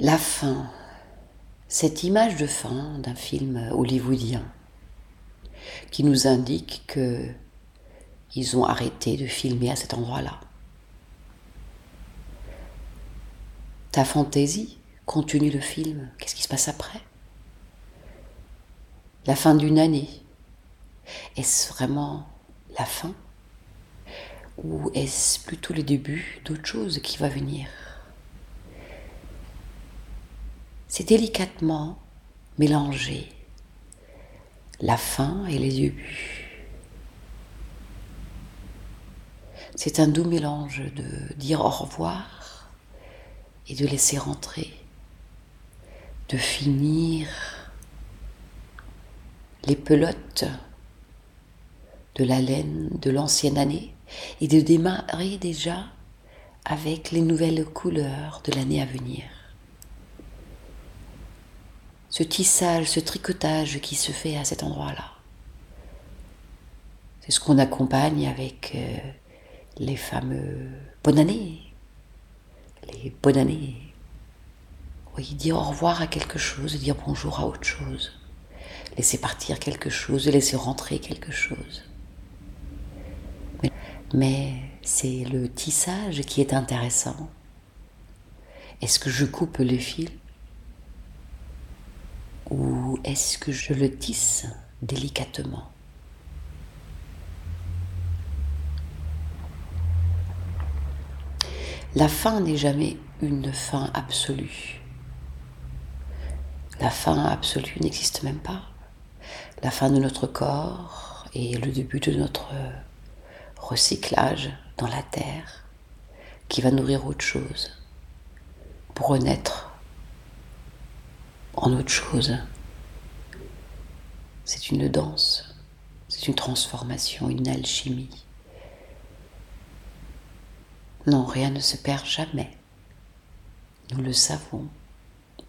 La fin. Cette image de fin d'un film hollywoodien qui nous indique que ils ont arrêté de filmer à cet endroit-là. Ta fantaisie continue le film. Qu'est-ce qui se passe après? La fin d'une année. Est-ce vraiment la fin? Ou est-ce plutôt le début d'autre chose qui va venir? C'est délicatement mélangé la fin et les débuts. C'est un doux mélange de dire au revoir et de laisser rentrer, de finir les pelotes de la laine de l'ancienne année et de démarrer déjà avec les nouvelles couleurs de l'année à venir ce tissage, ce tricotage qui se fait à cet endroit-là. C'est ce qu'on accompagne avec euh, les fameux bonne année, les bonnes années. Oui, dire au revoir à quelque chose, dire bonjour à autre chose, laisser partir quelque chose, laisser rentrer quelque chose. Mais c'est le tissage qui est intéressant. Est-ce que je coupe les fils? Est-ce que je le tisse délicatement? La fin n'est jamais une fin absolue. La fin absolue n'existe même pas. La fin de notre corps est le début de notre recyclage dans la terre qui va nourrir autre chose pour renaître en autre chose. C'est une danse, c'est une transformation, une alchimie. Non, rien ne se perd jamais. Nous le savons.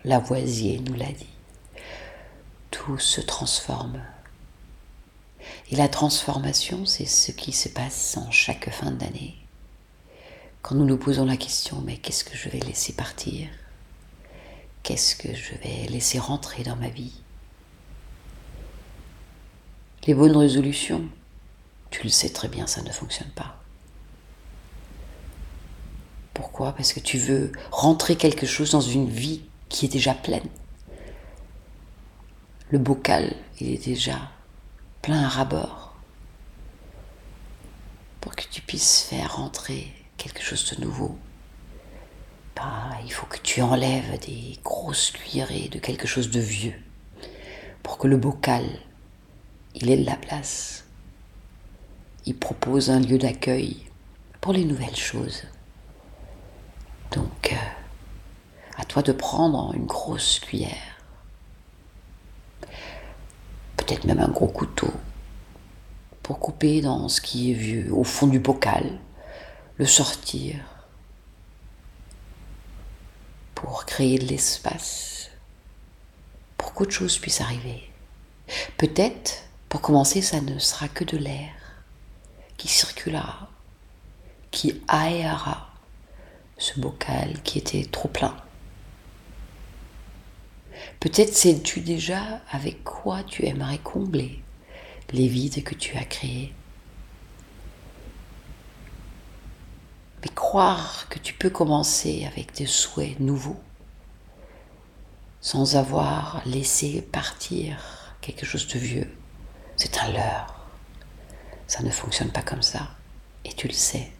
Lavoisier nous l'a dit. Tout se transforme. Et la transformation, c'est ce qui se passe en chaque fin d'année. Quand nous nous posons la question, mais qu'est-ce que je vais laisser partir? Qu'est-ce que je vais laisser rentrer dans ma vie? Les bonnes résolutions, tu le sais très bien, ça ne fonctionne pas. Pourquoi? Parce que tu veux rentrer quelque chose dans une vie qui est déjà pleine. Le bocal, il est déjà plein à rabord. Pour que tu puisses faire rentrer quelque chose de nouveau, il faut que tu enlèves des grosses cuillerées de quelque chose de vieux pour que le bocal, il ait de la place. Il propose un lieu d'accueil pour les nouvelles choses. Donc, euh, à toi de prendre une grosse cuillère, peut-être même un gros couteau, pour couper dans ce qui est vieux, au fond du bocal, le sortir, pour créer de l'espace, pour qu'autre chose puisse arriver. Peut-être, pour commencer, ça ne sera que de l'air qui circulera, qui aérera ce bocal qui était trop plein. Peut-être sais-tu déjà avec quoi tu aimerais combler les vides que tu as créés. Mais croire que tu peux commencer avec des souhaits nouveaux, sans avoir laissé partir quelque chose de vieux, c'est un leurre. Ça ne fonctionne pas comme ça. Et tu le sais.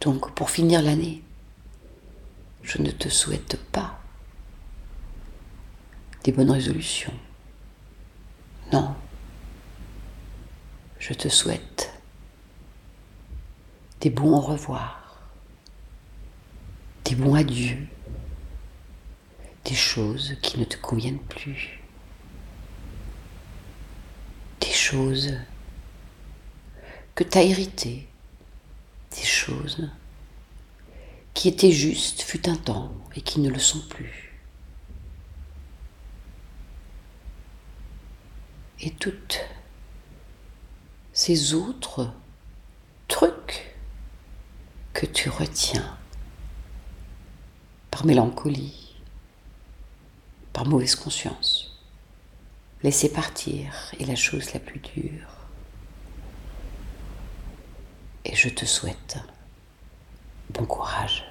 Donc, pour finir l'année, je ne te souhaite pas des bonnes résolutions. Non. Je te souhaite des bons au revoir, des bons adieux, des choses qui ne te conviennent plus, des choses que tu as héritées, des choses qui étaient justes fut un temps et qui ne le sont plus. Et toutes ces autres trucs que tu retiens par mélancolie, par mauvaise conscience. Laisser partir est la chose la plus dure. Et je te souhaite bon courage.